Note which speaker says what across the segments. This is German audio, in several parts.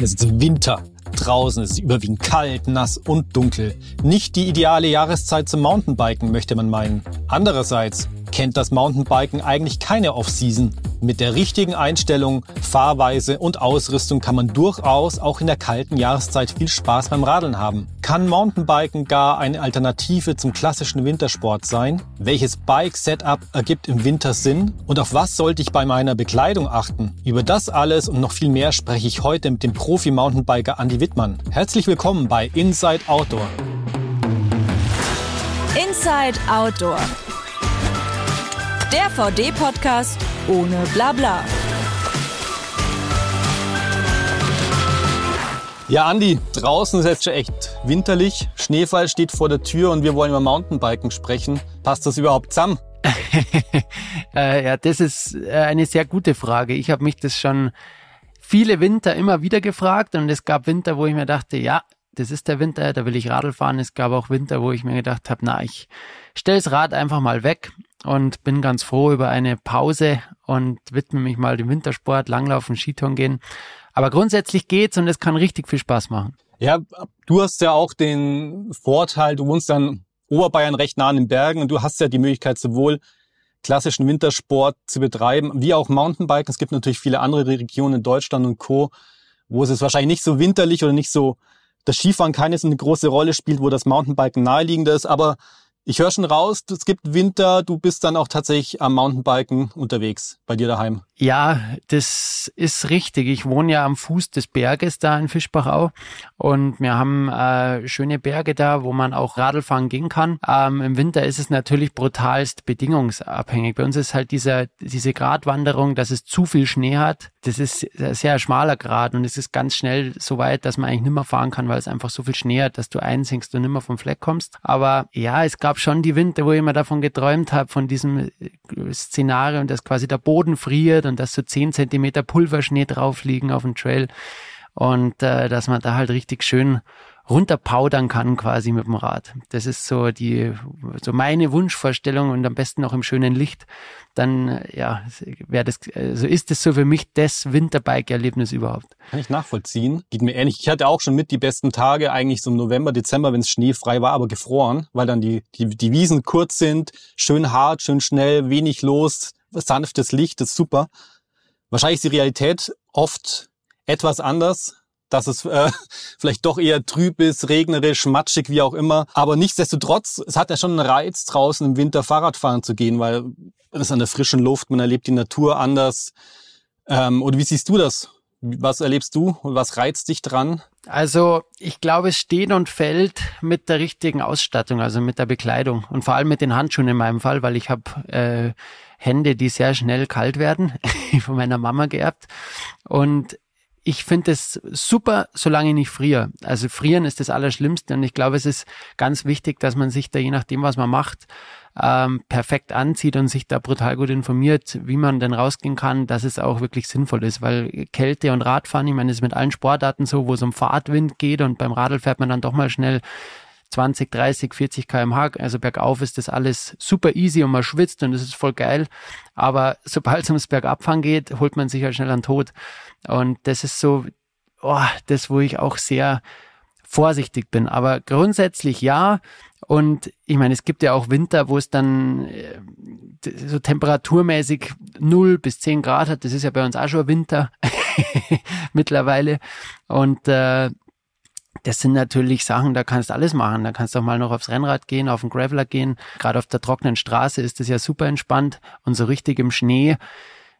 Speaker 1: Es ist Winter. Draußen ist es überwiegend kalt, nass und dunkel. Nicht die ideale Jahreszeit zum Mountainbiken, möchte man meinen. Andererseits kennt das Mountainbiken eigentlich keine Off-Season. Mit der richtigen Einstellung, Fahrweise und Ausrüstung kann man durchaus auch in der kalten Jahreszeit viel Spaß beim Radeln haben. Kann Mountainbiken gar eine Alternative zum klassischen Wintersport sein? Welches Bike-Setup ergibt im Winter Sinn? Und auf was sollte ich bei meiner Bekleidung achten? Über das alles und noch viel mehr spreche ich heute mit dem Profi-Mountainbiker Andy Wittmann. Herzlich willkommen bei Inside Outdoor.
Speaker 2: Inside Outdoor. Der VD-Podcast ohne Blabla.
Speaker 1: Ja, Andi, draußen ist jetzt schon echt winterlich. Schneefall steht vor der Tür und wir wollen über Mountainbiken sprechen. Passt das überhaupt zusammen?
Speaker 3: äh, ja, das ist äh, eine sehr gute Frage. Ich habe mich das schon viele Winter immer wieder gefragt und es gab Winter, wo ich mir dachte, ja, das ist der Winter, da will ich Radl fahren. Es gab auch Winter, wo ich mir gedacht habe, na, ich stelle das Rad einfach mal weg und bin ganz froh über eine Pause und widme mich mal dem Wintersport, Langlaufen, Skitouren gehen. Aber grundsätzlich geht's und es kann richtig viel Spaß machen.
Speaker 1: Ja, du hast ja auch den Vorteil, du wohnst dann Oberbayern recht nah an den Bergen und du hast ja die Möglichkeit sowohl klassischen Wintersport zu betreiben, wie auch Mountainbiken. Es gibt natürlich viele andere Regionen in Deutschland und Co., wo es wahrscheinlich nicht so winterlich oder nicht so das Skifahren keine so eine große Rolle spielt, wo das Mountainbiken naheliegender ist, aber ich höre schon raus, es gibt Winter, du bist dann auch tatsächlich am Mountainbiken unterwegs bei dir daheim.
Speaker 3: Ja, das ist richtig. Ich wohne ja am Fuß des Berges da in Fischbachau und wir haben äh, schöne Berge da, wo man auch Radl fahren gehen kann. Ähm, Im Winter ist es natürlich brutalst bedingungsabhängig. Bei uns ist halt dieser, diese Gratwanderung, dass es zu viel Schnee hat. Das ist ein sehr schmaler Grad und es ist ganz schnell so weit, dass man eigentlich nicht mehr fahren kann, weil es einfach so viel Schnee hat, dass du einsinkst und nicht mehr vom Fleck kommst. Aber ja, es gab schon die Winter, wo ich immer davon geträumt habe, von diesem äh, Szenario, dass quasi der Boden friert und dass so zehn Zentimeter Pulverschnee drauf liegen auf dem Trail und äh, dass man da halt richtig schön runterpowdern kann quasi mit dem Rad. Das ist so die, so meine Wunschvorstellung und am besten noch im schönen Licht. Dann, ja, wäre das, so also ist es so für mich das Winterbike-Erlebnis überhaupt.
Speaker 1: Kann ich nachvollziehen. Geht mir ähnlich. Ich hatte auch schon mit die besten Tage eigentlich so im November, Dezember, wenn es schneefrei war, aber gefroren, weil dann die, die, die Wiesen kurz sind, schön hart, schön schnell, wenig los, sanftes Licht, das ist super. Wahrscheinlich ist die Realität oft etwas anders dass es äh, vielleicht doch eher trüb ist, regnerisch, matschig, wie auch immer. Aber nichtsdestotrotz, es hat ja schon einen Reiz, draußen im Winter Fahrradfahren zu gehen, weil es ist an der frischen Luft, man erlebt die Natur anders. Ähm, und wie siehst du das? Was erlebst du und was reizt dich dran?
Speaker 3: Also ich glaube, es steht und fällt mit der richtigen Ausstattung, also mit der Bekleidung und vor allem mit den Handschuhen in meinem Fall, weil ich habe äh, Hände, die sehr schnell kalt werden, von meiner Mama geerbt. Und ich finde es super, solange ich nicht friere. Also frieren ist das Allerschlimmste und ich glaube, es ist ganz wichtig, dass man sich da je nachdem, was man macht, ähm, perfekt anzieht und sich da brutal gut informiert, wie man denn rausgehen kann, dass es auch wirklich sinnvoll ist, weil Kälte und Radfahren, ich meine, es ist mit allen Sportarten so, wo es um Fahrtwind geht und beim Radl fährt man dann doch mal schnell 20, 30, 40 kmh. Also bergauf ist das alles super easy und man schwitzt und das ist voll geil. Aber sobald es ums Bergabfahren geht, holt man sich halt schnell an Tod. Und das ist so, oh, das, wo ich auch sehr vorsichtig bin. Aber grundsätzlich ja. Und ich meine, es gibt ja auch Winter, wo es dann äh, so temperaturmäßig 0 bis 10 Grad hat. Das ist ja bei uns auch schon Winter mittlerweile. Und äh, das sind natürlich Sachen, da kannst du alles machen. Da kannst du auch mal noch aufs Rennrad gehen, auf den Graveler gehen. Gerade auf der trockenen Straße ist das ja super entspannt. Und so richtig im Schnee,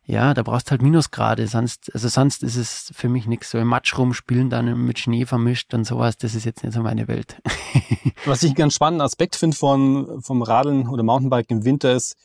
Speaker 3: ja, da brauchst du halt Minusgrade. Sonst, also sonst ist es für mich nichts. So im Matsch rumspielen, dann mit Schnee vermischt und sowas, das ist jetzt nicht so meine Welt.
Speaker 1: Was ich einen ganz spannenden Aspekt finde von, vom Radeln oder Mountainbiken im Winter ist,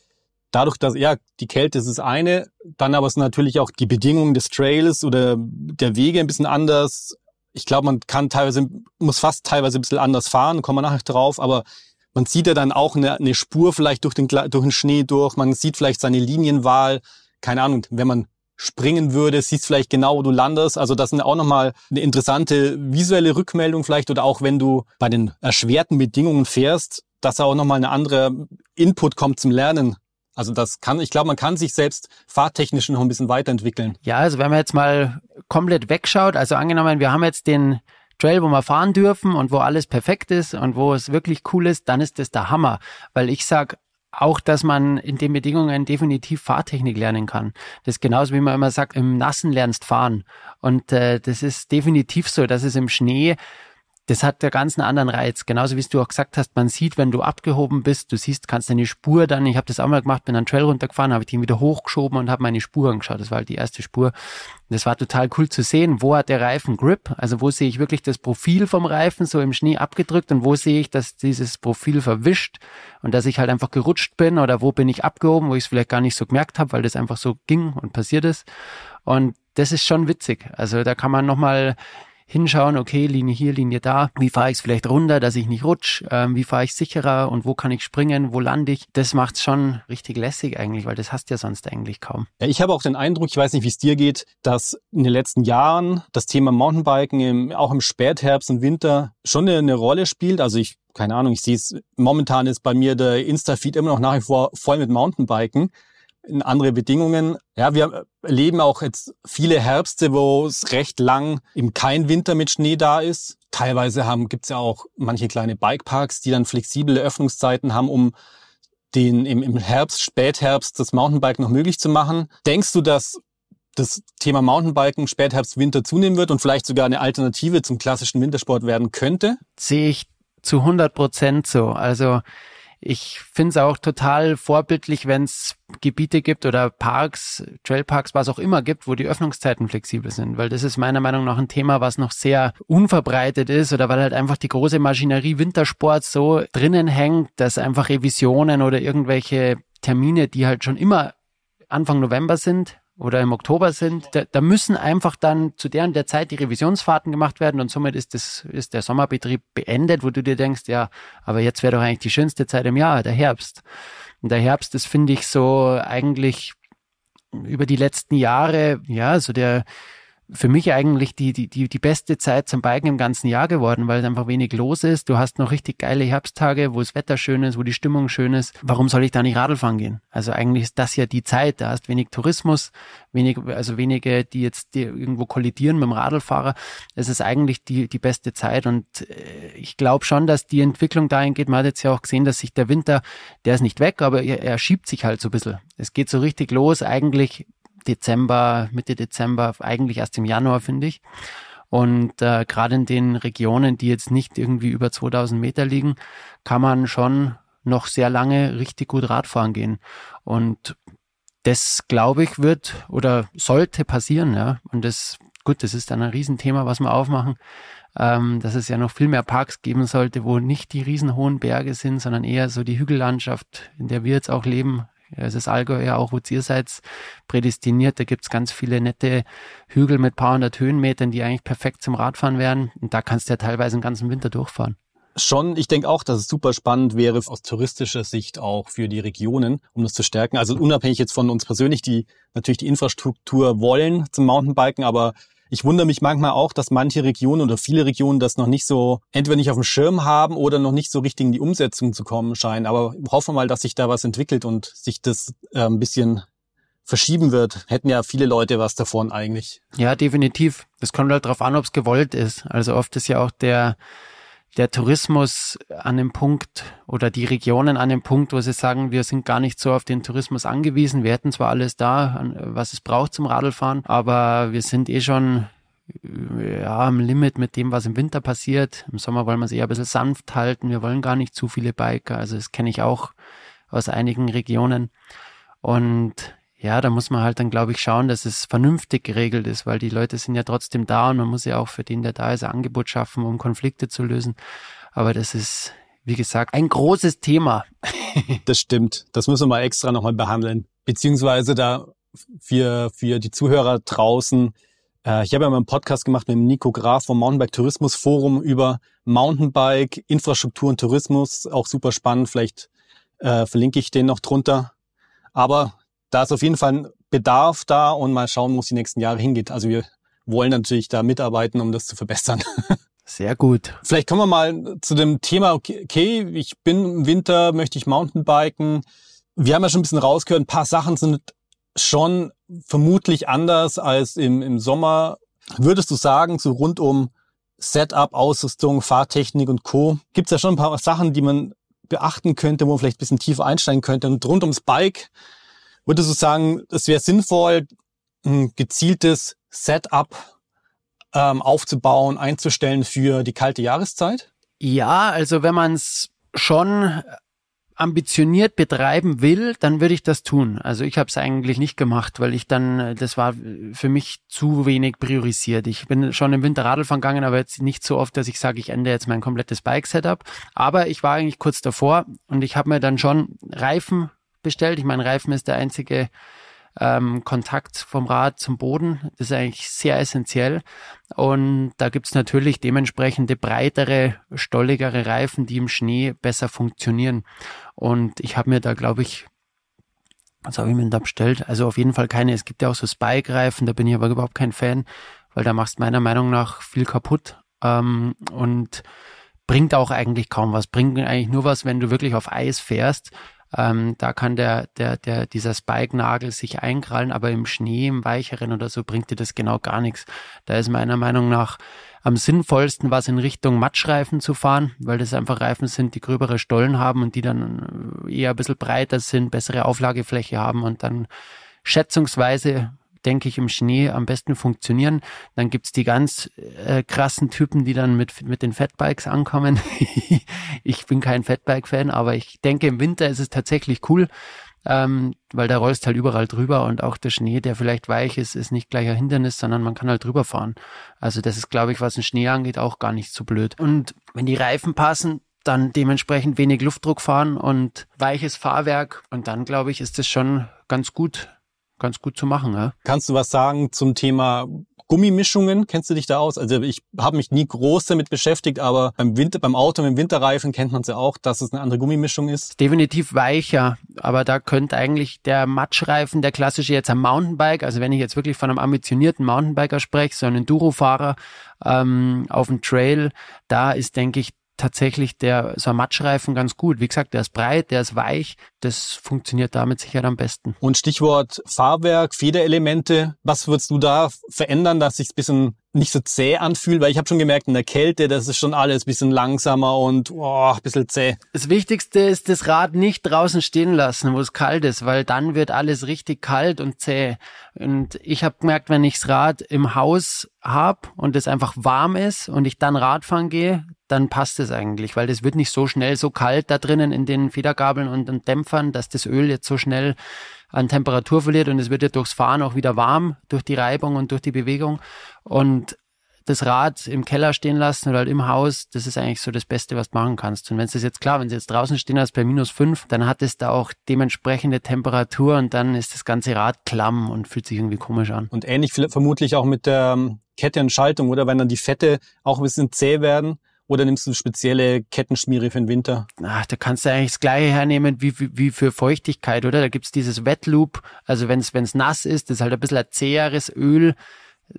Speaker 1: dadurch, dass, ja, die Kälte ist das eine, dann aber es natürlich auch die Bedingungen des Trails oder der Wege ein bisschen anders, ich glaube, man kann teilweise, muss fast teilweise ein bisschen anders fahren, kommen wir nachher drauf, aber man sieht ja dann auch eine, eine Spur vielleicht durch den, durch den Schnee durch, man sieht vielleicht seine Linienwahl, keine Ahnung, wenn man springen würde, siehst vielleicht genau, wo du landest. Also das ist auch nochmal eine interessante visuelle Rückmeldung vielleicht oder auch wenn du bei den erschwerten Bedingungen fährst, dass da auch nochmal eine andere Input kommt zum Lernen Also das kann, ich glaube, man kann sich selbst fahrtechnisch noch ein bisschen weiterentwickeln.
Speaker 3: Ja, also wenn man jetzt mal komplett wegschaut, also angenommen, wir haben jetzt den Trail, wo wir fahren dürfen und wo alles perfekt ist und wo es wirklich cool ist, dann ist das der Hammer. Weil ich sag auch, dass man in den Bedingungen definitiv Fahrtechnik lernen kann. Das ist genauso wie man immer sagt, im Nassen lernst fahren. Und äh, das ist definitiv so, dass es im Schnee das hat der ganz einen anderen Reiz. Genauso wie du auch gesagt hast, man sieht, wenn du abgehoben bist, du siehst, kannst deine Spur dann, ich habe das auch mal gemacht, bin einen Trail runtergefahren, habe ich den wieder hochgeschoben und habe meine Spur angeschaut. Das war halt die erste Spur. Das war total cool zu sehen, wo hat der Reifen Grip, also wo sehe ich wirklich das Profil vom Reifen so im Schnee abgedrückt und wo sehe ich, dass dieses Profil verwischt und dass ich halt einfach gerutscht bin oder wo bin ich abgehoben, wo ich es vielleicht gar nicht so gemerkt habe, weil das einfach so ging und passiert ist. Und das ist schon witzig. Also da kann man nochmal hinschauen, okay, Linie hier, Linie da, wie fahre ich es vielleicht runter, dass ich nicht rutsch, ähm, wie fahre ich sicherer und wo kann ich springen, wo lande ich. Das macht's schon richtig lässig eigentlich, weil das hast du ja sonst eigentlich kaum.
Speaker 1: Ich habe auch den Eindruck, ich weiß nicht, wie es dir geht, dass in den letzten Jahren das Thema Mountainbiken im, auch im Spätherbst und Winter schon eine, eine Rolle spielt. Also ich keine Ahnung, ich sehe es, momentan ist bei mir der Insta-Feed immer noch nach wie vor voll mit Mountainbiken in andere Bedingungen. Ja, wir erleben auch jetzt viele Herbste, wo es recht lang eben kein Winter mit Schnee da ist. Teilweise haben gibt's ja auch manche kleine Bikeparks, die dann flexible Öffnungszeiten haben, um den im, im Herbst, Spätherbst das Mountainbiken noch möglich zu machen. Denkst du, dass das Thema Mountainbiken Spätherbst, Winter zunehmen wird und vielleicht sogar eine Alternative zum klassischen Wintersport werden könnte?
Speaker 3: Sehe ich zu 100 Prozent so. Also ich finde es auch total vorbildlich, wenn es Gebiete gibt oder Parks, Trailparks, was auch immer gibt, wo die Öffnungszeiten flexibel sind, weil das ist meiner Meinung nach ein Thema, was noch sehr unverbreitet ist oder weil halt einfach die große Maschinerie Wintersport so drinnen hängt, dass einfach Revisionen oder irgendwelche Termine, die halt schon immer Anfang November sind, oder im Oktober sind, da, da müssen einfach dann zu der und der Zeit die Revisionsfahrten gemacht werden und somit ist das, ist der Sommerbetrieb beendet, wo du dir denkst, ja, aber jetzt wäre doch eigentlich die schönste Zeit im Jahr, der Herbst. Und der Herbst ist, finde ich, so eigentlich über die letzten Jahre, ja, so der, für mich eigentlich die, die, die, die beste Zeit zum Biken im ganzen Jahr geworden, weil es einfach wenig los ist. Du hast noch richtig geile Herbsttage, wo das Wetter schön ist, wo die Stimmung schön ist. Warum soll ich da nicht Radl fahren gehen? Also eigentlich ist das ja die Zeit. Da hast wenig Tourismus, wenig, also wenige, die jetzt irgendwo kollidieren mit dem Radlfahrer. Es ist eigentlich die, die beste Zeit und äh, ich glaube schon, dass die Entwicklung dahin geht. Man hat jetzt ja auch gesehen, dass sich der Winter, der ist nicht weg, aber er, er schiebt sich halt so ein bisschen. Es geht so richtig los. Eigentlich Dezember, Mitte Dezember, eigentlich erst im Januar, finde ich. Und äh, gerade in den Regionen, die jetzt nicht irgendwie über 2000 Meter liegen, kann man schon noch sehr lange richtig gut Radfahren gehen. Und das, glaube ich, wird oder sollte passieren. Ja. Und das, gut, das ist dann ein Riesenthema, was wir aufmachen, ähm, dass es ja noch viel mehr Parks geben sollte, wo nicht die riesenhohen Berge sind, sondern eher so die Hügellandschaft, in der wir jetzt auch leben, es ist Allgäu ja auch, wo ihr seid, prädestiniert. Da gibt's ganz viele nette Hügel mit paar hundert Höhenmetern, die eigentlich perfekt zum Radfahren wären. Und da kannst du ja teilweise den ganzen Winter durchfahren.
Speaker 1: Schon, ich denke auch, dass es super spannend wäre aus touristischer Sicht auch für die Regionen, um das zu stärken. Also unabhängig jetzt von uns persönlich, die natürlich die Infrastruktur wollen zum Mountainbiken, aber ich wundere mich manchmal auch, dass manche Regionen oder viele Regionen das noch nicht so, entweder nicht auf dem Schirm haben oder noch nicht so richtig in die Umsetzung zu kommen scheinen. Aber hoffen wir mal, dass sich da was entwickelt und sich das äh, ein bisschen verschieben wird. Hätten ja viele Leute was davon eigentlich.
Speaker 3: Ja, definitiv. Das kommt halt darauf an, ob es gewollt ist. Also oft ist ja auch der der Tourismus an dem Punkt oder die Regionen an dem Punkt, wo sie sagen, wir sind gar nicht so auf den Tourismus angewiesen. Wir hätten zwar alles da, was es braucht zum Radlfahren, aber wir sind eh schon ja, am Limit mit dem, was im Winter passiert. Im Sommer wollen wir es eher ein bisschen sanft halten. Wir wollen gar nicht zu viele Biker. Also das kenne ich auch aus einigen Regionen. Und ja, da muss man halt dann, glaube ich, schauen, dass es vernünftig geregelt ist, weil die Leute sind ja trotzdem da und man muss ja auch für den, der da ist, ein Angebot schaffen, um Konflikte zu lösen. Aber das ist, wie gesagt, ein großes Thema.
Speaker 1: das stimmt. Das müssen wir mal extra nochmal behandeln. Beziehungsweise da für, für die Zuhörer draußen, äh, ich habe ja mal einen Podcast gemacht mit Nico Graf vom Mountainbike Tourismus Forum über Mountainbike, Infrastruktur und Tourismus. Auch super spannend. Vielleicht äh, verlinke ich den noch drunter. Aber da ist auf jeden Fall ein Bedarf da und mal schauen, wo es die nächsten Jahre hingeht. Also wir wollen natürlich da mitarbeiten, um das zu verbessern.
Speaker 3: Sehr gut.
Speaker 1: Vielleicht kommen wir mal zu dem Thema, okay, ich bin im Winter, möchte ich Mountainbiken. Wir haben ja schon ein bisschen rausgehört, ein paar Sachen sind schon vermutlich anders als im, im Sommer. Würdest du sagen, so rund um Setup, Ausrüstung, Fahrtechnik und Co. gibt es ja schon ein paar Sachen, die man beachten könnte, wo man vielleicht ein bisschen tiefer einsteigen könnte. Und rund ums Bike würdest du sagen, es wäre sinnvoll, ein gezieltes Setup ähm, aufzubauen, einzustellen für die kalte Jahreszeit?
Speaker 3: Ja, also wenn man es schon ambitioniert betreiben will, dann würde ich das tun. Also ich habe es eigentlich nicht gemacht, weil ich dann, das war für mich zu wenig priorisiert. Ich bin schon im Winter Radl gegangen, aber jetzt nicht so oft, dass ich sage, ich ende jetzt mein komplettes Bike-Setup. Aber ich war eigentlich kurz davor und ich habe mir dann schon Reifen bestellt. Ich meine, Reifen ist der einzige ähm, Kontakt vom Rad zum Boden. Das ist eigentlich sehr essentiell. Und da gibt's natürlich dementsprechende breitere, stolligere Reifen, die im Schnee besser funktionieren. Und ich habe mir da, glaube ich, was habe ich mir da bestellt? Also auf jeden Fall keine. Es gibt ja auch so Spike-Reifen, da bin ich aber überhaupt kein Fan, weil da machst meiner Meinung nach viel kaputt. Ähm, und bringt auch eigentlich kaum was. Bringt eigentlich nur was, wenn du wirklich auf Eis fährst ähm, da kann der, der, der, dieser Spike-Nagel sich einkrallen, aber im Schnee, im Weicheren oder so bringt dir das genau gar nichts. Da ist meiner Meinung nach am sinnvollsten, was in Richtung Matschreifen zu fahren, weil das einfach Reifen sind, die gröbere Stollen haben und die dann eher ein bisschen breiter sind, bessere Auflagefläche haben und dann schätzungsweise denke ich, im Schnee am besten funktionieren. Dann gibt's die ganz äh, krassen Typen, die dann mit, mit den Fatbikes ankommen. ich bin kein Fatbike-Fan, aber ich denke, im Winter ist es tatsächlich cool, ähm, weil da rollst halt überall drüber und auch der Schnee, der vielleicht weich ist, ist nicht gleich ein Hindernis, sondern man kann halt drüber fahren. Also das ist, glaube ich, was den Schnee angeht, auch gar nicht so blöd. Und wenn die Reifen passen, dann dementsprechend wenig Luftdruck fahren und weiches Fahrwerk und dann, glaube ich, ist das schon ganz gut ganz gut zu machen. Ja?
Speaker 1: Kannst du was sagen zum Thema Gummimischungen? Kennst du dich da aus? Also ich habe mich nie groß damit beschäftigt, aber beim Winter, beim Auto mit dem Winterreifen kennt man es ja auch, dass es eine andere Gummimischung ist.
Speaker 3: Definitiv weicher, aber da könnte eigentlich der Matschreifen, der klassische jetzt am Mountainbike, also wenn ich jetzt wirklich von einem ambitionierten Mountainbiker spreche, so einen Enduro-Fahrer ähm, auf dem Trail, da ist, denke ich, tatsächlich der so ein Matschreifen ganz gut. Wie gesagt, der ist breit, der ist weich. Das funktioniert damit sicher am besten.
Speaker 1: Und Stichwort Fahrwerk, Federelemente. Was würdest du da verändern, dass sich ein bisschen nicht so zäh anfühlt? Weil ich habe schon gemerkt, in der Kälte, das ist schon alles ein bisschen langsamer und oh, ein bisschen zäh.
Speaker 3: Das Wichtigste ist, das Rad nicht draußen stehen lassen, wo es kalt ist, weil dann wird alles richtig kalt und zäh. Und ich habe gemerkt, wenn ich das Rad im Haus hab und es einfach warm ist und ich dann Radfahren gehe, dann passt es eigentlich, weil das wird nicht so schnell so kalt da drinnen in den Federgabeln und den Dämpfern, dass das Öl jetzt so schnell an Temperatur verliert und es wird ja durchs Fahren auch wieder warm, durch die Reibung und durch die Bewegung. Und das Rad im Keller stehen lassen oder halt im Haus, das ist eigentlich so das Beste, was du machen kannst. Und wenn es jetzt klar, wenn sie jetzt draußen stehen hast bei minus fünf, dann hat es da auch dementsprechende Temperatur und dann ist das ganze Rad klamm und fühlt sich irgendwie komisch an.
Speaker 1: Und ähnlich vermutlich auch mit der ähm, Kette und Schaltung, oder wenn dann die Fette auch ein bisschen zäh werden, oder nimmst du spezielle Kettenschmiere für den Winter?
Speaker 3: Ach, da kannst du eigentlich das gleiche hernehmen wie, wie, wie für Feuchtigkeit, oder? Da gibt's dieses Wetloop, also wenn es nass ist, das ist halt ein bisschen ein zäheres Öl.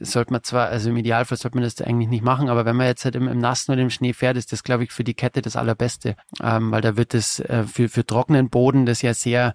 Speaker 3: Sollte man zwar, also im Idealfall sollte man das eigentlich nicht machen, aber wenn man jetzt halt im, im Nassen oder im Schnee fährt, ist das, glaube ich, für die Kette das Allerbeste. Ähm, weil da wird es äh, für, für trockenen Boden, das ja sehr,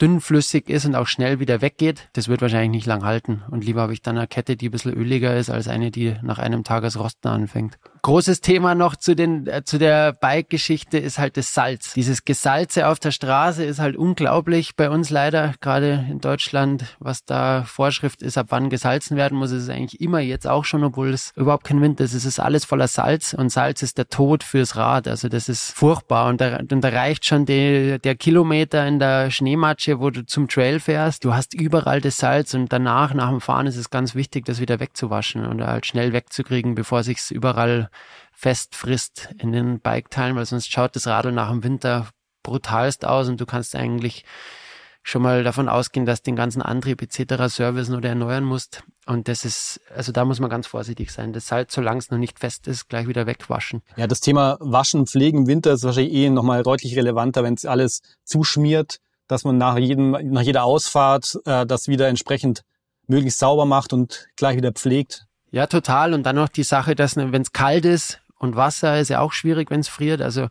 Speaker 3: dünnflüssig ist und auch schnell wieder weggeht, das wird wahrscheinlich nicht lang halten. Und lieber habe ich dann eine Kette, die ein bisschen öliger ist, als eine, die nach einem Tagesrosten anfängt. Großes Thema noch zu den, äh, zu der Bike-Geschichte ist halt das Salz. Dieses Gesalze auf der Straße ist halt unglaublich bei uns leider, gerade in Deutschland, was da Vorschrift ist, ab wann gesalzen werden muss, ist es eigentlich immer jetzt auch schon, obwohl es überhaupt kein Wind ist. Es ist alles voller Salz und Salz ist der Tod fürs Rad. Also das ist furchtbar und da, und da reicht schon die, der Kilometer in der Schneematsche, wo du zum Trail fährst. Du hast überall das Salz und danach, nach dem Fahren ist es ganz wichtig, das wieder wegzuwaschen und halt schnell wegzukriegen, bevor sich's überall frisst in den Bike-Teilen, weil sonst schaut das Radl nach dem Winter brutalst aus und du kannst eigentlich schon mal davon ausgehen, dass den ganzen Antrieb etc. servicen oder erneuern musst. Und das ist, also da muss man ganz vorsichtig sein. Das Salz, solange es noch nicht fest ist, gleich wieder wegwaschen.
Speaker 1: Ja, das Thema Waschen, Pflegen Winter ist wahrscheinlich eh nochmal deutlich relevanter, wenn es alles zuschmiert, dass man nach jedem, nach jeder Ausfahrt äh, das wieder entsprechend möglichst sauber macht und gleich wieder pflegt.
Speaker 3: Ja, total. Und dann noch die Sache, dass wenn es kalt ist und Wasser ist ja auch schwierig, wenn es friert. Also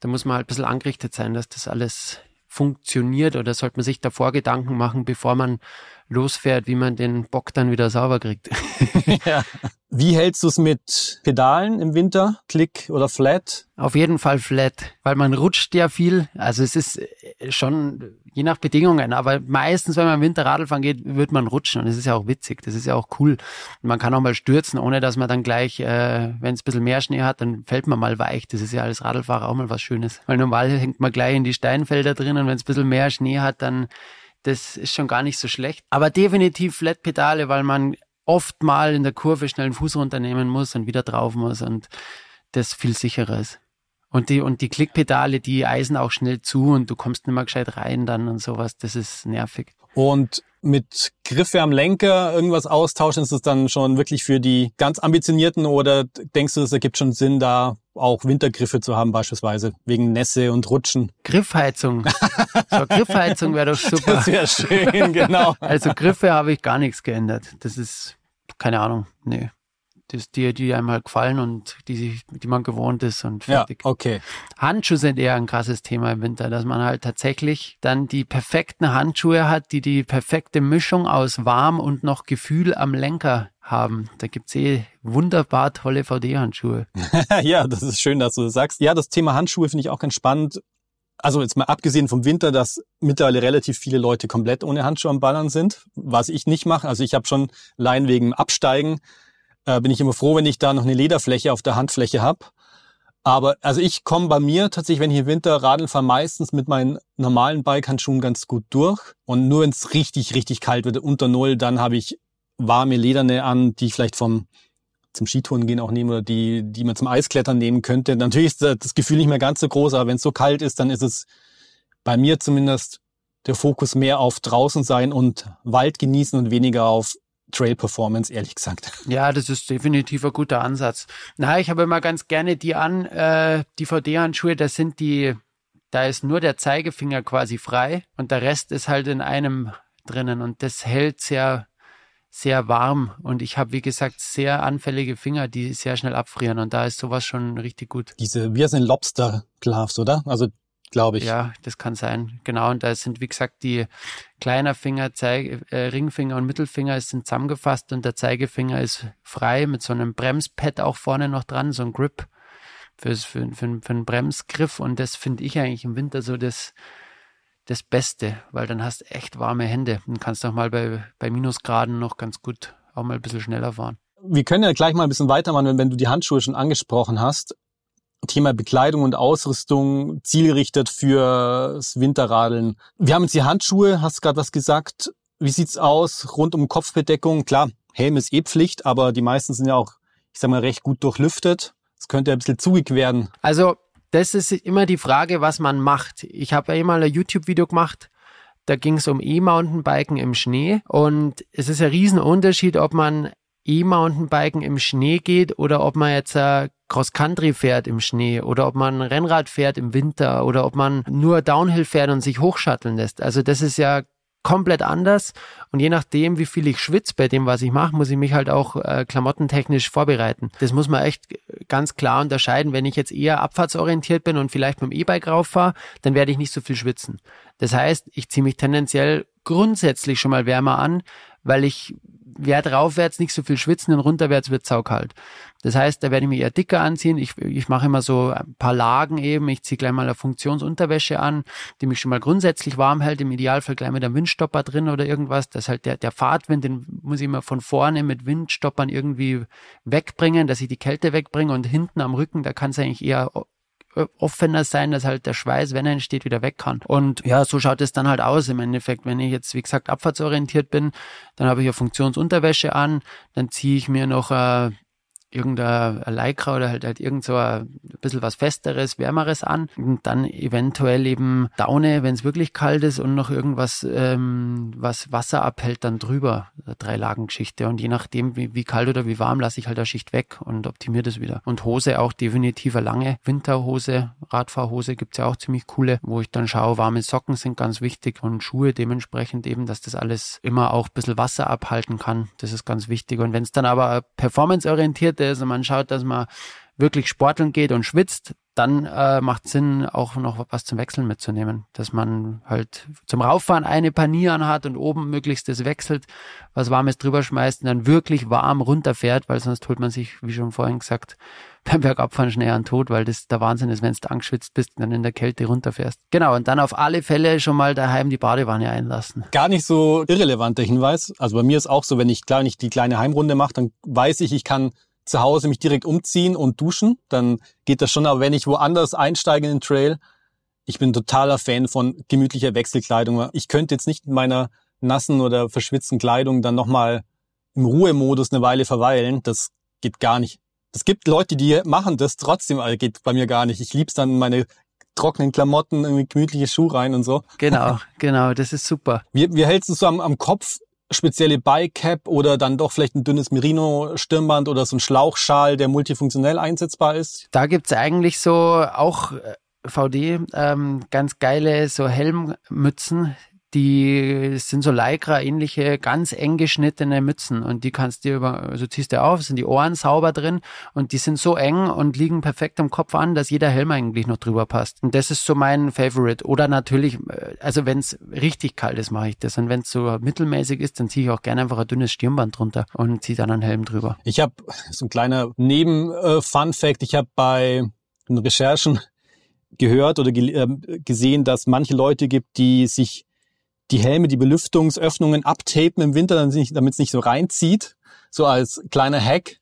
Speaker 3: da muss man halt ein bisschen angerichtet sein, dass das alles funktioniert oder sollte man sich davor Gedanken machen, bevor man losfährt, wie man den Bock dann wieder sauber kriegt.
Speaker 1: ja. Wie hältst du es mit Pedalen im Winter? Klick oder Flat?
Speaker 3: Auf jeden Fall Flat, weil man rutscht ja viel. Also es ist äh, schon je nach Bedingungen, aber meistens, wenn man im Winter Radl fahren geht, wird man rutschen und das ist ja auch witzig, das ist ja auch cool. Und man kann auch mal stürzen, ohne dass man dann gleich, äh, wenn es ein bisschen mehr Schnee hat, dann fällt man mal weich. Das ist ja als Radlfahrer auch mal was Schönes. Weil normal hängt man gleich in die Steinfelder drin und wenn es ein bisschen mehr Schnee hat, dann das ist schon gar nicht so schlecht. Aber definitiv Flat-Pedale, weil man oft mal in der Kurve schnell einen Fuß runternehmen muss und wieder drauf muss und das viel sicherer ist. Und die, und die Klickpedale, die eisen auch schnell zu und du kommst nicht mehr gescheit rein dann und sowas. Das ist nervig.
Speaker 1: Und mit Griffe am Lenker irgendwas austauschen, ist es dann schon wirklich für die ganz ambitionierten oder denkst du, es ergibt schon Sinn, da auch Wintergriffe zu haben beispielsweise, wegen Nässe und Rutschen?
Speaker 3: Griffheizung. So, Griffheizung wäre doch super.
Speaker 1: Das wäre schön, genau.
Speaker 3: Also Griffe habe ich gar nichts geändert. Das ist, keine Ahnung, nee das, die, die einem halt gefallen und die, die man gewohnt ist und fertig.
Speaker 1: Ja, okay.
Speaker 3: Handschuhe sind eher ein krasses Thema im Winter, dass man halt tatsächlich dann die perfekten Handschuhe hat, die die perfekte Mischung aus warm und noch Gefühl am Lenker haben. Da gibt's eh wunderbar tolle VD-Handschuhe.
Speaker 1: ja, das ist schön, dass du das sagst. Ja, das Thema Handschuhe finde ich auch ganz spannend. Also jetzt mal abgesehen vom Winter, dass mittlerweile relativ viele Leute komplett ohne Handschuhe am Ballern sind, was ich nicht mache. Also ich habe schon allein wegen Absteigen äh, bin ich immer froh, wenn ich da noch eine Lederfläche auf der Handfläche habe. Aber also ich komme bei mir tatsächlich, wenn ich im Winter Radeln fahre, meistens mit meinen normalen Bikehandschuhen ganz gut durch. Und nur wenn es richtig, richtig kalt wird, unter Null, dann habe ich warme Lederne an, die ich vielleicht vom zum Skitouren gehen auch nehmen oder die, die man zum Eisklettern nehmen könnte. Natürlich ist das Gefühl nicht mehr ganz so groß, aber wenn es so kalt ist, dann ist es bei mir zumindest der Fokus mehr auf draußen sein und Wald genießen und weniger auf Trail Performance, ehrlich gesagt.
Speaker 3: Ja, das ist definitiv ein guter Ansatz. Na, ich habe immer ganz gerne die an, äh, die VD-Handschuhe, das sind die, da ist nur der Zeigefinger quasi frei und der Rest ist halt in einem drinnen und das hält sehr, sehr warm und ich habe, wie gesagt, sehr anfällige Finger, die sehr schnell abfrieren und da ist sowas schon richtig gut.
Speaker 1: Diese, wir sind Lobster Gloves, oder? Also glaube ich.
Speaker 3: Ja, das kann sein. Genau. Und da sind, wie gesagt, die kleiner Finger, Zeige, äh, Ringfinger und Mittelfinger sind zusammengefasst und der Zeigefinger ist frei mit so einem Bremspad auch vorne noch dran, so ein Grip für, für, für, für einen Bremsgriff. Und das finde ich eigentlich im Winter so das, das Beste, weil dann hast du echt warme Hände und kannst auch mal bei, bei Minusgraden noch ganz gut auch mal ein bisschen schneller fahren.
Speaker 1: Wir können ja gleich mal ein bisschen weitermachen, wenn, wenn du die Handschuhe schon angesprochen hast. Thema Bekleidung und Ausrüstung zielgerichtet fürs Winterradeln. Wir haben jetzt die Handschuhe, hast gerade was gesagt. Wie sieht's aus rund um Kopfbedeckung? Klar, Helm ist eh Pflicht, aber die meisten sind ja auch, ich sag mal, recht gut durchlüftet. Es könnte ein bisschen zugig werden.
Speaker 3: Also, das ist immer die Frage, was man macht. Ich habe ja mal ein YouTube-Video gemacht, da ging es um E-Mountainbiken im Schnee und es ist ein Riesenunterschied, ob man E-Mountainbiken im Schnee geht oder ob man jetzt äh, Cross-Country fährt im Schnee oder ob man Rennrad fährt im Winter oder ob man nur Downhill fährt und sich hochschatteln lässt. Also das ist ja komplett anders und je nachdem, wie viel ich schwitze bei dem, was ich mache, muss ich mich halt auch äh, klamottentechnisch vorbereiten. Das muss man echt ganz klar unterscheiden. Wenn ich jetzt eher abfahrtsorientiert bin und vielleicht mit dem E-Bike rauffahre, dann werde ich nicht so viel schwitzen. Das heißt, ich ziehe mich tendenziell grundsätzlich schon mal wärmer an, weil ich werde raufwärts nicht so viel schwitzen und runterwärts wird saukalt. Das heißt, da werde ich mich eher dicker anziehen. Ich, ich mache immer so ein paar Lagen eben. Ich ziehe gleich mal eine Funktionsunterwäsche an, die mich schon mal grundsätzlich warm hält. Im Idealfall gleich mit einem Windstopper drin oder irgendwas. Das halt der, der Fahrtwind, den muss ich immer von vorne mit Windstoppern irgendwie wegbringen, dass ich die Kälte wegbringe und hinten am Rücken, da kann es eigentlich eher offener sein, dass halt der Schweiß, wenn er entsteht, wieder weg kann. Und ja, so schaut es dann halt aus im Endeffekt. Wenn ich jetzt, wie gesagt, abfahrtsorientiert bin, dann habe ich ja Funktionsunterwäsche an, dann ziehe ich mir noch äh, irgendein Lycra oder halt, halt irgend so ein bisschen was Festeres, Wärmeres an und dann eventuell eben Daune, wenn es wirklich kalt ist und noch irgendwas, ähm, was Wasser abhält, dann drüber. Drei Lagen Geschichte und je nachdem, wie, wie kalt oder wie warm, lasse ich halt eine Schicht weg und optimiere das wieder. Und Hose auch definitiv eine lange Winterhose, Radfahrhose gibt's ja auch ziemlich coole, wo ich dann schaue, warme Socken sind ganz wichtig und Schuhe dementsprechend eben, dass das alles immer auch ein bisschen Wasser abhalten kann. Das ist ganz wichtig. Und wenn es dann aber performanceorientiert ist und man schaut, dass man wirklich sporteln geht und schwitzt, dann äh, macht Sinn, auch noch was zum Wechseln mitzunehmen. Dass man halt zum Rauffahren eine Panier hat und oben möglichst das wechselt, was Warmes drüber schmeißt und dann wirklich warm runterfährt, weil sonst holt man sich, wie schon vorhin gesagt, beim Bergabfahren schnell an Tod, weil das der Wahnsinn ist, wenn du angeschwitzt bist und dann in der Kälte runterfährst. Genau, und dann auf alle Fälle schon mal daheim die Badewanne einlassen.
Speaker 1: Gar nicht so irrelevanter Hinweis. Also bei mir ist auch so, wenn ich klar nicht die kleine Heimrunde mache, dann weiß ich, ich kann zu Hause mich direkt umziehen und duschen. Dann geht das schon. Aber wenn ich woanders einsteige in den Trail, ich bin totaler Fan von gemütlicher Wechselkleidung. Ich könnte jetzt nicht in meiner nassen oder verschwitzten Kleidung dann nochmal im Ruhemodus eine Weile verweilen. Das geht gar nicht. Es gibt Leute, die machen das trotzdem, aber geht bei mir gar nicht. Ich lieb's dann meine trockenen Klamotten, irgendwie gemütliche Schuhe rein und so.
Speaker 3: Genau, genau, das ist super.
Speaker 1: Wie, wie hältst du es so am, am Kopf? Spezielle Bike-Cap oder dann doch vielleicht ein dünnes Merino-Stirnband oder so ein Schlauchschal, der multifunktionell einsetzbar ist?
Speaker 3: Da gibt's eigentlich so auch äh, VD ähm, ganz geile so Helmmützen, die sind so Lycra-ähnliche, ganz eng geschnittene Mützen und die kannst du über, also ziehst du auf, sind die Ohren sauber drin und die sind so eng und liegen perfekt am Kopf an, dass jeder Helm eigentlich noch drüber passt. Und das ist so mein Favorite. Oder natürlich, äh, also wenn es richtig kalt ist, mache ich das. Und wenn es so mittelmäßig ist, dann ziehe ich auch gerne einfach ein dünnes Stirnband drunter und ziehe dann einen Helm drüber.
Speaker 1: Ich habe so ein kleiner Neben-Fun-Fact. Ich habe bei den Recherchen gehört oder äh, gesehen, dass manche Leute gibt, die sich die Helme, die Belüftungsöffnungen abtapen im Winter, damit es nicht so reinzieht, so als kleiner Hack.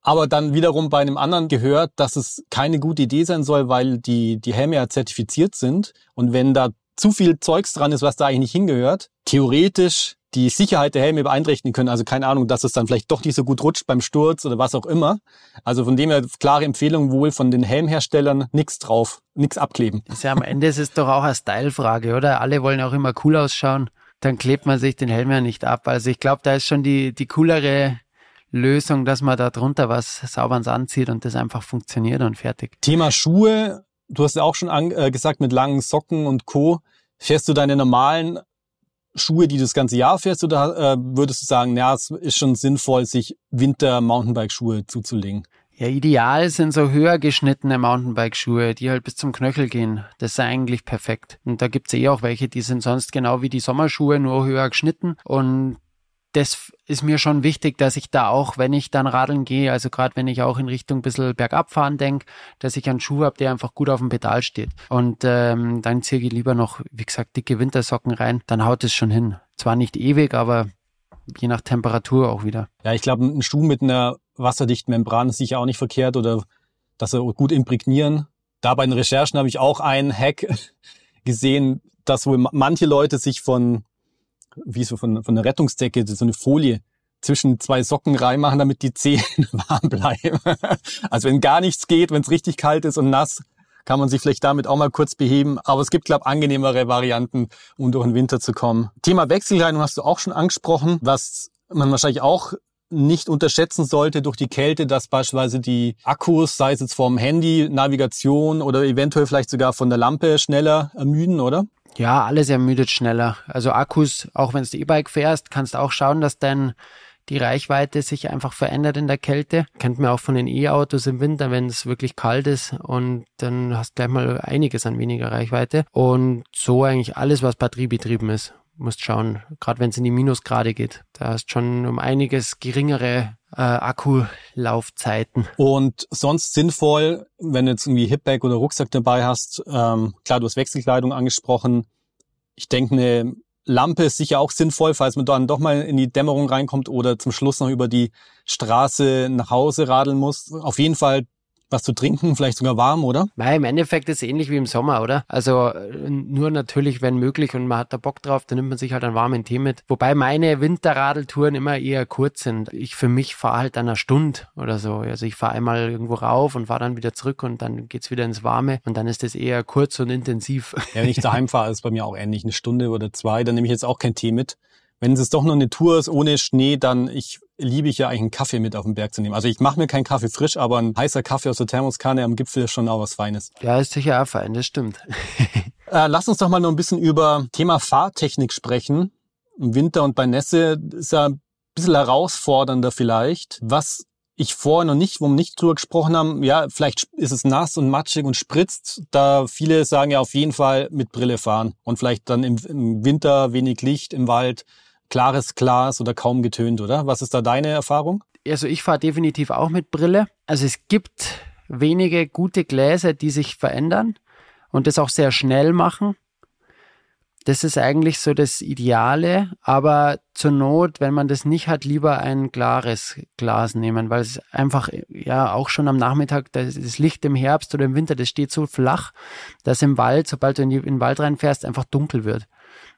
Speaker 1: Aber dann wiederum bei einem anderen gehört, dass es keine gute Idee sein soll, weil die, die Helme ja zertifiziert sind. Und wenn da zu viel Zeugs dran ist, was da eigentlich nicht hingehört, theoretisch die Sicherheit der Helme beeinträchtigen können. Also keine Ahnung, dass es dann vielleicht doch nicht so gut rutscht beim Sturz oder was auch immer. Also von dem her klare Empfehlung wohl von den Helmherstellern, nichts drauf, nichts abkleben.
Speaker 3: Das ist ja am Ende ist es doch auch eine Stylefrage, oder? Alle wollen auch immer cool ausschauen. Dann klebt man sich den Helm ja nicht ab. Also ich glaube, da ist schon die, die coolere Lösung, dass man da drunter was Sauberns anzieht und das einfach funktioniert und fertig.
Speaker 1: Thema Schuhe. Du hast ja auch schon an, äh, gesagt, mit langen Socken und Co. Fährst du deine normalen Schuhe, die du das ganze Jahr fährst, oder äh, würdest du sagen, ja, es ist schon sinnvoll, sich Winter-Mountainbike-Schuhe zuzulegen?
Speaker 3: Ja, ideal sind so höher geschnittene Mountainbike-Schuhe, die halt bis zum Knöchel gehen. Das ist eigentlich perfekt. Und da gibt's eh auch welche, die sind sonst genau wie die Sommerschuhe, nur höher geschnitten. Und das ist mir schon wichtig, dass ich da auch, wenn ich dann radeln gehe, also gerade wenn ich auch in Richtung ein bisschen bergab fahren denke, dass ich einen Schuh habe, der einfach gut auf dem Pedal steht. Und ähm, dann ziehe ich lieber noch, wie gesagt, dicke Wintersocken rein, dann haut es schon hin. Zwar nicht ewig, aber je nach Temperatur auch wieder.
Speaker 1: Ja, ich glaube, ein Schuh mit einer wasserdichten Membran ist sicher auch nicht verkehrt oder dass er gut imprägnieren. Da bei den Recherchen habe ich auch einen Hack gesehen, dass wohl manche Leute sich von wie so von, von der Rettungsdecke, so eine Folie zwischen zwei Socken reinmachen, damit die Zehen warm bleiben. Also wenn gar nichts geht, wenn es richtig kalt ist und nass, kann man sich vielleicht damit auch mal kurz beheben. Aber es gibt, glaube angenehmere Varianten, um durch den Winter zu kommen. Thema Wechselkleidung hast du auch schon angesprochen, was man wahrscheinlich auch nicht unterschätzen sollte durch die Kälte, dass beispielsweise die Akkus, sei es jetzt vom Handy, Navigation oder eventuell vielleicht sogar von der Lampe schneller ermüden, oder?
Speaker 3: Ja, alles ermüdet schneller. Also Akkus, auch wenn du E-Bike fährst, kannst auch schauen, dass dein die Reichweite sich einfach verändert in der Kälte. Kennt man auch von den E-Autos im Winter, wenn es wirklich kalt ist und dann hast gleich mal einiges an weniger Reichweite. Und so eigentlich alles, was batteriebetrieben ist. Musst schauen, gerade wenn es in die Minusgrade geht. Da hast schon um einiges geringere äh, Akkulaufzeiten.
Speaker 1: Und sonst sinnvoll, wenn du jetzt irgendwie Hipbag oder Rucksack dabei hast, ähm, klar, du hast Wechselkleidung angesprochen. Ich denke, eine Lampe ist sicher auch sinnvoll, falls man dann doch mal in die Dämmerung reinkommt oder zum Schluss noch über die Straße nach Hause radeln muss. Auf jeden Fall was zu trinken, vielleicht sogar warm, oder?
Speaker 3: Weil im Endeffekt ist es ähnlich wie im Sommer, oder? Also äh, nur natürlich, wenn möglich und man hat da Bock drauf, dann nimmt man sich halt einen warmen Tee mit. Wobei meine Winterradeltouren immer eher kurz sind. Ich für mich fahre halt eine Stunde oder so. Also ich fahre einmal irgendwo rauf und fahre dann wieder zurück und dann geht's wieder ins Warme und dann ist das eher kurz und intensiv.
Speaker 1: Ja, wenn ich daheim fahre, ist bei mir auch ähnlich. Eine Stunde oder zwei, dann nehme ich jetzt auch keinen Tee mit. Wenn es doch noch eine Tour ist ohne Schnee, dann ich liebe ich ja eigentlich einen Kaffee mit auf den Berg zu nehmen. Also ich mache mir keinen Kaffee frisch, aber ein heißer Kaffee aus der Thermoskanne am Gipfel ist schon auch was Feines.
Speaker 3: Ja, ist sicher auch fein, das stimmt.
Speaker 1: äh, lass uns doch mal noch ein bisschen über Thema Fahrtechnik sprechen. Im Winter und bei Nässe ist ja ein bisschen herausfordernder vielleicht. Was ich vorher noch nicht, wo wir nicht drüber gesprochen haben, ja, vielleicht ist es nass und matschig und spritzt. Da viele sagen ja auf jeden Fall mit Brille fahren und vielleicht dann im, im Winter wenig Licht im Wald, klares Glas oder kaum getönt, oder? Was ist da deine Erfahrung?
Speaker 3: Also ich fahre definitiv auch mit Brille. Also es gibt wenige gute Gläser, die sich verändern und das auch sehr schnell machen. Das ist eigentlich so das Ideale, aber zur Not, wenn man das nicht hat, lieber ein klares Glas nehmen, weil es einfach, ja, auch schon am Nachmittag, das, Licht im Herbst oder im Winter, das steht so flach, dass im Wald, sobald du in, den Wald reinfährst, einfach dunkel wird.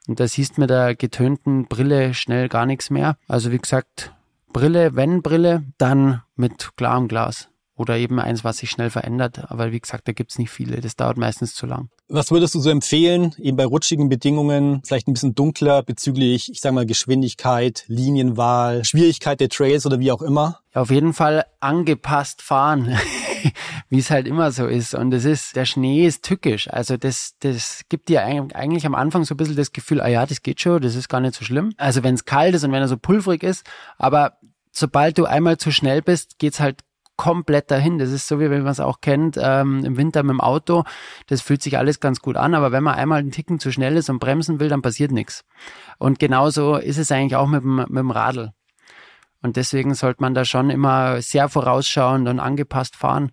Speaker 3: Und da siehst mit der getönten Brille schnell gar nichts mehr. Also wie gesagt, Brille, wenn Brille, dann mit klarem Glas oder eben eins, was sich schnell verändert. Aber wie gesagt, da gibt's nicht viele. Das dauert meistens zu lang.
Speaker 1: Was würdest du so empfehlen, eben bei rutschigen Bedingungen, vielleicht ein bisschen dunkler bezüglich, ich sage mal, Geschwindigkeit, Linienwahl, Schwierigkeit der Trails oder wie auch immer?
Speaker 3: Ja, auf jeden Fall angepasst fahren, wie es halt immer so ist. Und es ist, der Schnee ist tückisch. Also das, das gibt dir eigentlich am Anfang so ein bisschen das Gefühl, ah ja, das geht schon, das ist gar nicht so schlimm. Also wenn es kalt ist und wenn er so pulverig ist, aber sobald du einmal zu schnell bist, geht's halt komplett dahin. Das ist so, wie wenn man es auch kennt, ähm, im Winter mit dem Auto. Das fühlt sich alles ganz gut an, aber wenn man einmal einen Ticken zu schnell ist und bremsen will, dann passiert nichts. Und genauso ist es eigentlich auch mit dem, mit dem Radl. Und deswegen sollte man da schon immer sehr vorausschauend und angepasst fahren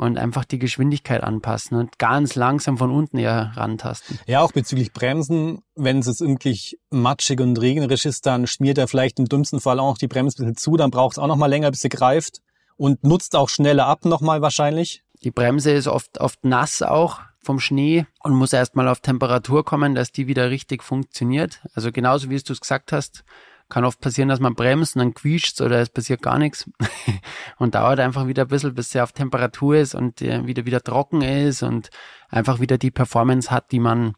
Speaker 3: und einfach die Geschwindigkeit anpassen und ganz langsam von unten eher rantasten.
Speaker 1: Ja, auch bezüglich Bremsen, wenn es jetzt irgendwie matschig und regnerisch ist, dann schmiert er vielleicht im dümmsten Fall auch noch die bisschen zu, dann braucht es auch noch mal länger, bis sie greift und nutzt auch schneller ab nochmal wahrscheinlich.
Speaker 3: Die Bremse ist oft, oft nass auch vom Schnee und muss erstmal auf Temperatur kommen, dass die wieder richtig funktioniert. Also genauso wie es du es gesagt hast, kann oft passieren, dass man bremst und dann quietscht oder es passiert gar nichts und dauert einfach wieder ein bisschen, bis sie auf Temperatur ist und wieder wieder trocken ist und einfach wieder die Performance hat, die man,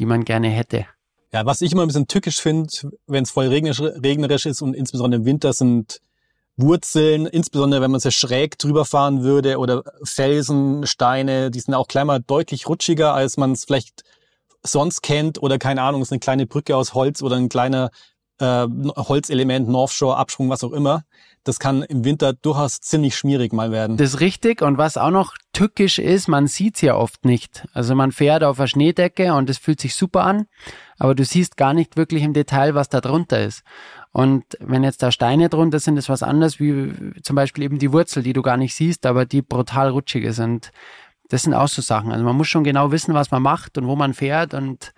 Speaker 3: die man gerne hätte.
Speaker 1: Ja, was ich immer ein bisschen tückisch finde, wenn es voll regnerisch, regnerisch ist und insbesondere im Winter sind Wurzeln, insbesondere wenn man sehr schräg drüber fahren würde oder Felsen, Steine, die sind auch kleiner deutlich rutschiger, als man es vielleicht sonst kennt oder keine Ahnung, ist eine kleine Brücke aus Holz oder ein kleiner äh, Holzelement, Northshore, Absprung, was auch immer. Das kann im Winter durchaus ziemlich schmierig mal werden.
Speaker 3: Das ist richtig. Und was auch noch tückisch ist, man sieht's ja oft nicht. Also man fährt auf einer Schneedecke und es fühlt sich super an, aber du siehst gar nicht wirklich im Detail, was da drunter ist. Und wenn jetzt da Steine drunter sind, ist was anderes wie zum Beispiel eben die Wurzel, die du gar nicht siehst, aber die brutal rutschig ist. Und das sind auch so Sachen. Also man muss schon genau wissen, was man macht und wo man fährt. Und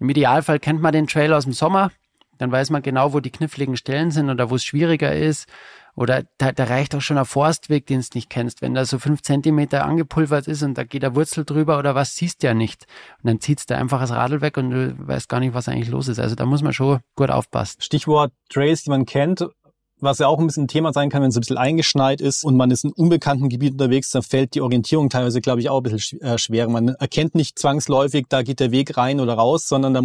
Speaker 3: im Idealfall kennt man den Trail aus dem Sommer dann weiß man genau, wo die kniffligen Stellen sind oder wo es schwieriger ist. Oder da, da reicht auch schon ein Forstweg, den du nicht kennst. Wenn da so fünf Zentimeter angepulvert ist und da geht der Wurzel drüber oder was, siehst du ja nicht. Und dann zieht's da einfach das Radl weg und du weißt gar nicht, was eigentlich los ist. Also da muss man schon gut aufpassen.
Speaker 1: Stichwort Trails, die man kennt. Was ja auch ein bisschen ein Thema sein kann, wenn es ein bisschen eingeschneit ist und man ist in unbekannten Gebiet unterwegs, dann fällt die Orientierung teilweise, glaube ich, auch ein bisschen äh, schwer. Man erkennt nicht zwangsläufig, da geht der Weg rein oder raus, sondern da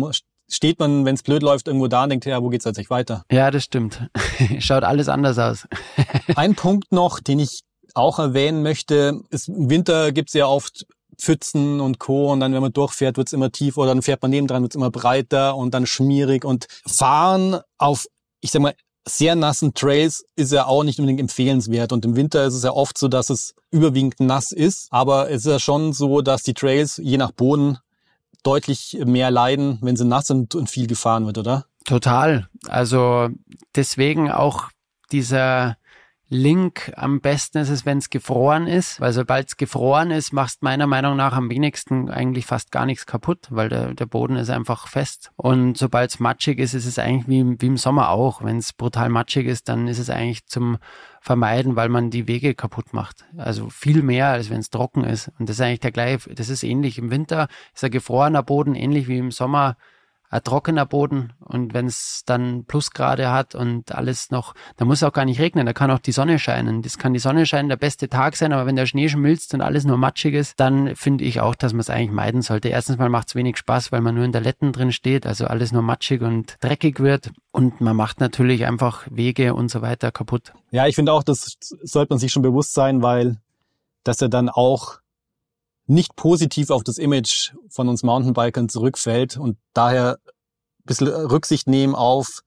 Speaker 1: steht man, wenn es blöd läuft, irgendwo da und denkt, ja, wo geht's jetzt nicht weiter?
Speaker 3: Ja, das stimmt. Schaut alles anders aus.
Speaker 1: Ein Punkt noch, den ich auch erwähnen möchte, ist, im Winter gibt's ja oft Pfützen und Co. Und dann, wenn man durchfährt, wird's immer tiefer oder dann fährt man nebendran, wird's immer breiter und dann schmierig. Und fahren auf, ich sag mal, sehr nassen Trails ist ja auch nicht unbedingt empfehlenswert. Und im Winter ist es ja oft so, dass es überwiegend nass ist. Aber es ist ja schon so, dass die Trails je nach Boden deutlich mehr leiden, wenn sie nass sind und viel gefahren wird, oder?
Speaker 3: Total. Also deswegen auch dieser Link am besten ist es, wenn es gefroren ist, weil sobald es gefroren ist, machst meiner Meinung nach am wenigsten eigentlich fast gar nichts kaputt, weil der, der Boden ist einfach fest. Und sobald es matschig ist, ist es eigentlich wie, wie im Sommer auch. Wenn es brutal matschig ist, dann ist es eigentlich zum Vermeiden, weil man die Wege kaputt macht. Also viel mehr, als wenn es trocken ist. Und das ist eigentlich der gleiche, das ist ähnlich. Im Winter ist ein gefrorener Boden ähnlich wie im Sommer trockener Boden und wenn es dann Plusgrade hat und alles noch, da muss auch gar nicht regnen, da kann auch die Sonne scheinen. Das kann die Sonne scheinen, der beste Tag sein, aber wenn der Schnee schmilzt und alles nur matschig ist, dann finde ich auch, dass man es eigentlich meiden sollte. Erstens mal macht es wenig Spaß, weil man nur in der Letten drin steht, also alles nur matschig und dreckig wird und man macht natürlich einfach Wege und so weiter kaputt.
Speaker 1: Ja, ich finde auch, das sollte man sich schon bewusst sein, weil dass er dann auch nicht positiv auf das Image von uns Mountainbikern zurückfällt und daher ein bisschen Rücksicht nehmen auf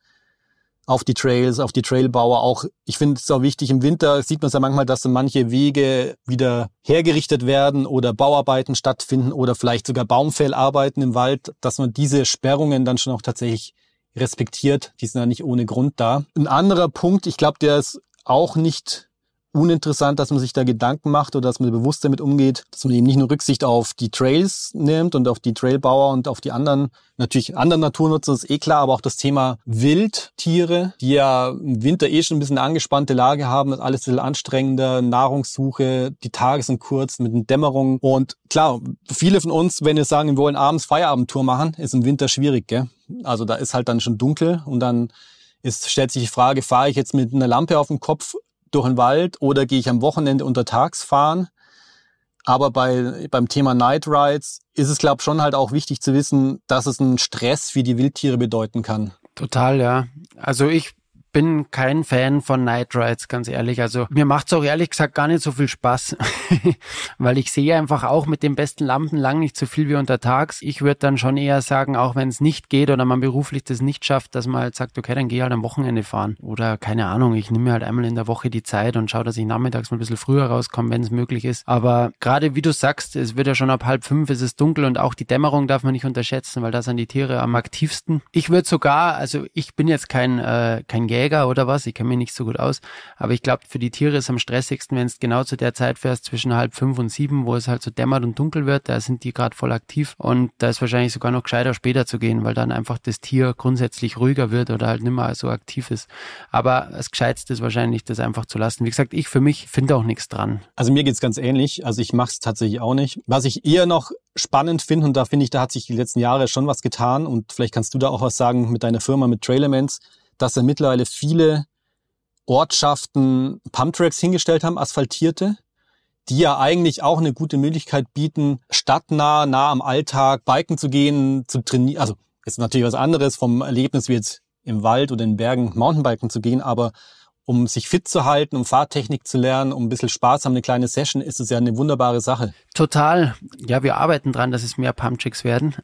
Speaker 1: auf die Trails, auf die Trailbauer auch. Ich finde es auch wichtig, im Winter sieht man es ja manchmal, dass manche Wege wieder hergerichtet werden oder Bauarbeiten stattfinden oder vielleicht sogar Baumfellarbeiten im Wald, dass man diese Sperrungen dann schon auch tatsächlich respektiert. Die sind ja nicht ohne Grund da. Ein anderer Punkt, ich glaube, der ist auch nicht uninteressant, dass man sich da Gedanken macht oder dass man bewusst damit umgeht, dass man eben nicht nur Rücksicht auf die Trails nimmt und auf die Trailbauer und auf die anderen, natürlich anderen Naturnutzer, ist eh klar, aber auch das Thema Wildtiere, die ja im Winter eh schon ein bisschen eine angespannte Lage haben, das alles ein bisschen anstrengender, Nahrungssuche, die Tage sind kurz mit den Dämmerungen und klar, viele von uns, wenn wir sagen, wir wollen abends Feierabendtour machen, ist im Winter schwierig, gell? Also da ist halt dann schon dunkel und dann ist, stellt sich die Frage, fahre ich jetzt mit einer Lampe auf dem Kopf durch den Wald oder gehe ich am Wochenende untertags fahren. Aber bei, beim Thema Night Rides ist es, glaube ich, schon halt auch wichtig zu wissen, dass es einen Stress für die Wildtiere bedeuten kann.
Speaker 3: Total, ja. Also ich bin kein Fan von Night Rides, ganz ehrlich. Also mir macht's auch ehrlich gesagt gar nicht so viel Spaß, weil ich sehe einfach auch mit den besten Lampen lang nicht so viel wie untertags. Ich würde dann schon eher sagen, auch wenn es nicht geht oder man beruflich das nicht schafft, dass man halt sagt, okay, dann geh halt am Wochenende fahren. Oder keine Ahnung, ich nehme mir halt einmal in der Woche die Zeit und schaue, dass ich nachmittags mal ein bisschen früher rauskomme, wenn es möglich ist. Aber gerade wie du sagst, es wird ja schon ab halb fünf, es ist dunkel und auch die Dämmerung darf man nicht unterschätzen, weil da sind die Tiere am aktivsten. Ich würde sogar, also ich bin jetzt kein, äh, kein Jäger, Jäger oder was, ich kenne mich nicht so gut aus, aber ich glaube, für die Tiere ist am stressigsten, wenn es genau zu der Zeit fährst, zwischen halb fünf und sieben, wo es halt so dämmert und dunkel wird, da sind die gerade voll aktiv und da ist wahrscheinlich sogar noch gescheiter später zu gehen, weil dann einfach das Tier grundsätzlich ruhiger wird oder halt nicht mehr so aktiv ist. Aber das Gescheitste ist wahrscheinlich, das einfach zu lassen. Wie gesagt, ich für mich finde auch nichts dran.
Speaker 1: Also mir geht's ganz ähnlich. Also ich mache es tatsächlich auch nicht. Was ich eher noch spannend finde, und da finde ich, da hat sich die letzten Jahre schon was getan und vielleicht kannst du da auch was sagen mit deiner Firma, mit Trailements, dass da mittlerweile viele Ortschaften Pumptracks hingestellt haben, asphaltierte, die ja eigentlich auch eine gute Möglichkeit bieten, stadtnah, nah am Alltag biken zu gehen, zu trainieren. Also ist natürlich was anderes vom Erlebnis wie jetzt im Wald oder in Bergen Mountainbiken zu gehen, aber um sich fit zu halten, um Fahrtechnik zu lernen, um ein bisschen Spaß haben, eine kleine Session, ist es ja eine wunderbare Sache.
Speaker 3: Total. Ja, wir arbeiten dran, dass es mehr Pumpchicks werden.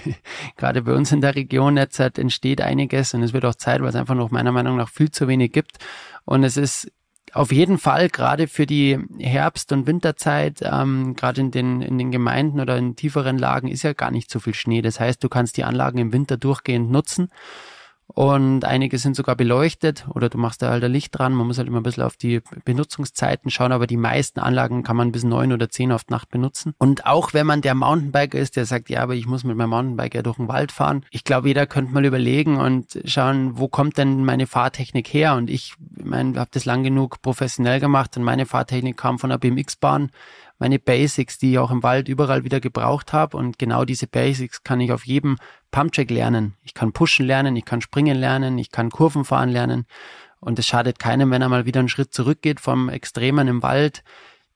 Speaker 3: Gerade bei uns in der Region jetzt entsteht einiges und es wird auch Zeit, weil es einfach noch meiner Meinung nach viel zu wenig gibt. Und es ist auf jeden Fall gerade für die Herbst- und Winterzeit, ähm, gerade in den, in den Gemeinden oder in tieferen Lagen ist ja gar nicht so viel Schnee. Das heißt, du kannst die Anlagen im Winter durchgehend nutzen und einige sind sogar beleuchtet oder du machst da halt ein Licht dran. Man muss halt immer ein bisschen auf die Benutzungszeiten schauen, aber die meisten Anlagen kann man bis neun oder zehn auf Nacht benutzen. Und auch wenn man der Mountainbiker ist, der sagt, ja, aber ich muss mit meinem Mountainbike ja durch den Wald fahren. Ich glaube, jeder könnte mal überlegen und schauen, wo kommt denn meine Fahrtechnik her? Und ich, ich meine, habe das lang genug professionell gemacht und meine Fahrtechnik kam von der BMX-Bahn meine Basics, die ich auch im Wald überall wieder gebraucht habe. Und genau diese Basics kann ich auf jedem Pumpcheck lernen. Ich kann pushen lernen, ich kann springen lernen, ich kann Kurven fahren lernen. Und es schadet keinem, wenn er mal wieder einen Schritt zurückgeht vom Extremen im Wald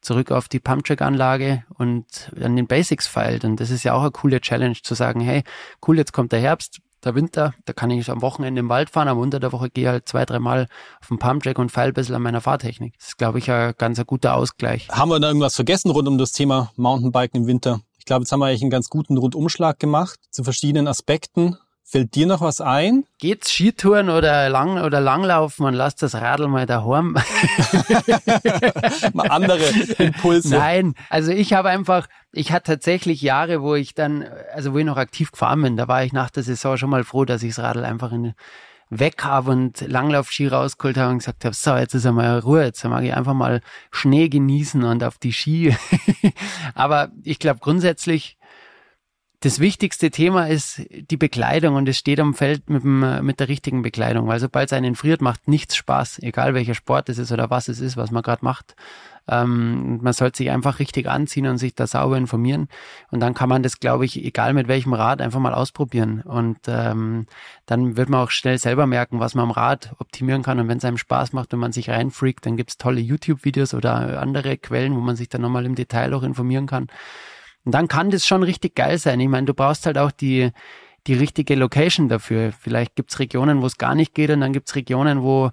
Speaker 3: zurück auf die Pumpcheck-Anlage und an den Basics feilt. Und das ist ja auch eine coole Challenge zu sagen, hey, cool, jetzt kommt der Herbst, der Winter, da kann ich am Wochenende im Wald fahren, am unter der Woche gehe ich halt zwei, dreimal auf den Pumpjack und feil ein bisschen an meiner Fahrtechnik. Das ist, glaube ich, ein ganz ein guter Ausgleich.
Speaker 1: Haben wir da irgendwas vergessen rund um das Thema Mountainbiken im Winter? Ich glaube, jetzt haben wir eigentlich einen ganz guten Rundumschlag gemacht zu verschiedenen Aspekten. Fällt dir noch was ein?
Speaker 3: Geht's Skitouren oder lang oder Langlaufen und lass das Radl mal daheim?
Speaker 1: mal andere Impulse.
Speaker 3: Nein, also ich habe einfach, ich hatte tatsächlich Jahre, wo ich dann, also wo ich noch aktiv gefahren bin, da war ich nach der Saison schon mal froh, dass ich das Radl einfach in weg habe und Langlaufski rausgeholt habe und gesagt habe, so, jetzt ist einmal Ruhe, jetzt mag ich einfach mal Schnee genießen und auf die Ski. Aber ich glaube grundsätzlich, das wichtigste Thema ist die Bekleidung und es steht am Feld mit, dem, mit der richtigen Bekleidung, weil sobald es einen friert, macht nichts Spaß, egal welcher Sport es ist oder was es ist, was man gerade macht. Ähm, man sollte sich einfach richtig anziehen und sich da sauber informieren und dann kann man das, glaube ich, egal mit welchem Rad, einfach mal ausprobieren und ähm, dann wird man auch schnell selber merken, was man am Rad optimieren kann und wenn es einem Spaß macht, wenn man sich reinfreakt, dann gibt's tolle YouTube-Videos oder andere Quellen, wo man sich dann nochmal im Detail auch informieren kann. Und dann kann das schon richtig geil sein. Ich meine, du brauchst halt auch die, die richtige Location dafür. Vielleicht gibt's Regionen, wo es gar nicht geht und dann gibt's Regionen, wo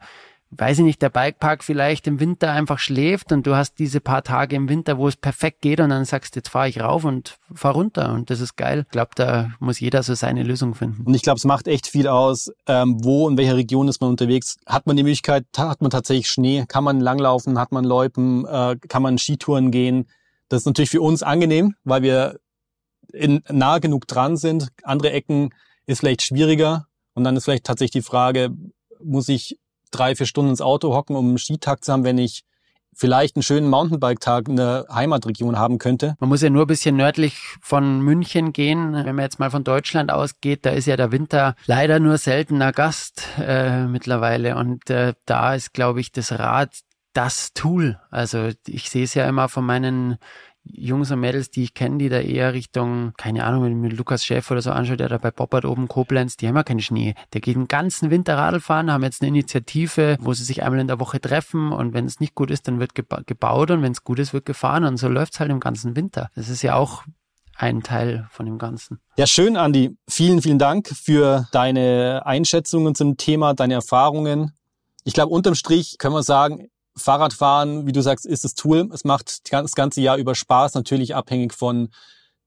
Speaker 3: weiß ich nicht, der Bikepark vielleicht im Winter einfach schläft und du hast diese paar Tage im Winter, wo es perfekt geht und dann sagst, jetzt fahre ich rauf und fahr runter und das ist geil. Ich glaube, da muss jeder so seine Lösung finden.
Speaker 1: Und ich glaube, es macht echt viel aus, ähm, wo in welcher Region ist man unterwegs. Hat man die Möglichkeit, hat man tatsächlich Schnee, kann man langlaufen, hat man Loipen, äh, kann man Skitouren gehen. Das ist natürlich für uns angenehm, weil wir in, nah genug dran sind. Andere Ecken ist vielleicht schwieriger. Und dann ist vielleicht tatsächlich die Frage, muss ich drei, vier Stunden ins Auto hocken, um einen Skitag zu haben, wenn ich vielleicht einen schönen Mountainbike-Tag in der Heimatregion haben könnte.
Speaker 3: Man muss ja nur ein bisschen nördlich von München gehen. Wenn man jetzt mal von Deutschland ausgeht, da ist ja der Winter leider nur seltener Gast äh, mittlerweile. Und äh, da ist, glaube ich, das Rad das Tool. Also ich sehe es ja immer von meinen Jungs und Mädels, die ich kenne, die da eher Richtung, keine Ahnung, wenn ich mir Lukas Chef oder so anschaue, der da bei Boppert oben Koblenz, die haben ja keinen Schnee. Der geht den ganzen Winter Radl fahren, haben jetzt eine Initiative, wo sie sich einmal in der Woche treffen und wenn es nicht gut ist, dann wird gebaut und wenn es gut ist, wird gefahren und so läuft's halt im ganzen Winter. Das ist ja auch ein Teil von dem Ganzen.
Speaker 1: Ja, schön, Andi. Vielen, vielen Dank für deine Einschätzungen zum Thema, deine Erfahrungen. Ich glaube, unterm Strich können wir sagen, Fahrradfahren, wie du sagst, ist das Tool. Es macht das ganze Jahr über Spaß, natürlich abhängig von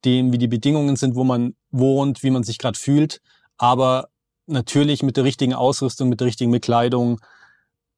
Speaker 1: dem, wie die Bedingungen sind, wo man wohnt, wie man sich gerade fühlt. Aber natürlich mit der richtigen Ausrüstung, mit der richtigen Bekleidung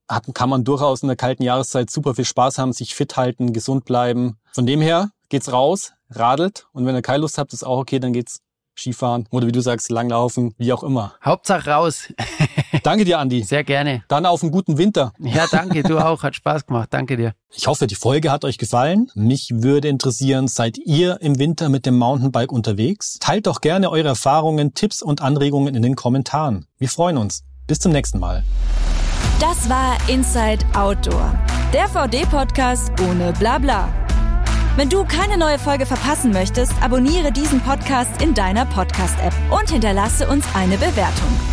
Speaker 1: hat, kann man durchaus in der kalten Jahreszeit super viel Spaß haben, sich fit halten, gesund bleiben. Von dem her geht's raus, radelt und wenn ihr keine Lust habt, ist auch okay, dann geht's Skifahren oder wie du sagst, Langlaufen, wie auch immer.
Speaker 3: Hauptsache raus.
Speaker 1: danke dir, Andi.
Speaker 3: Sehr gerne.
Speaker 1: Dann auf einen guten Winter.
Speaker 3: Ja, danke, du auch. Hat Spaß gemacht. Danke dir.
Speaker 1: Ich hoffe, die Folge hat euch gefallen. Mich würde interessieren, seid ihr im Winter mit dem Mountainbike unterwegs? Teilt doch gerne eure Erfahrungen, Tipps und Anregungen in den Kommentaren. Wir freuen uns. Bis zum nächsten Mal.
Speaker 2: Das war Inside Outdoor, der VD-Podcast ohne Blabla. Wenn du keine neue Folge verpassen möchtest, abonniere diesen Podcast in deiner Podcast-App und hinterlasse uns eine Bewertung.